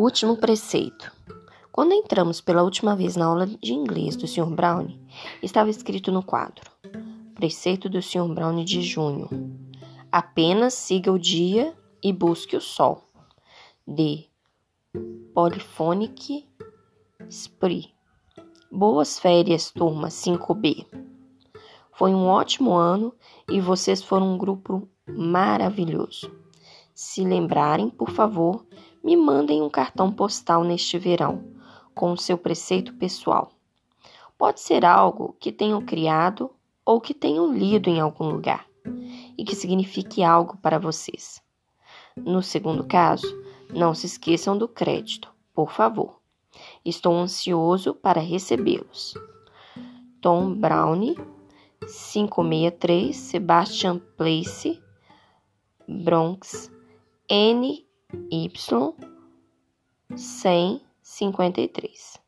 último preceito. Quando entramos pela última vez na aula de inglês do Sr. Brown, estava escrito no quadro: Preceito do Sr. Brown de junho. Apenas siga o dia e busque o sol. De Polyphonic Spree. Boas férias, turma 5B. Foi um ótimo ano e vocês foram um grupo maravilhoso. Se lembrarem, por favor, me mandem um cartão postal neste verão, com o seu preceito pessoal. Pode ser algo que tenham criado ou que tenham lido em algum lugar e que signifique algo para vocês. No segundo caso, não se esqueçam do crédito, por favor. Estou ansioso para recebê-los. Tom Brown, 563 Sebastian Place, Bronx, NY 153.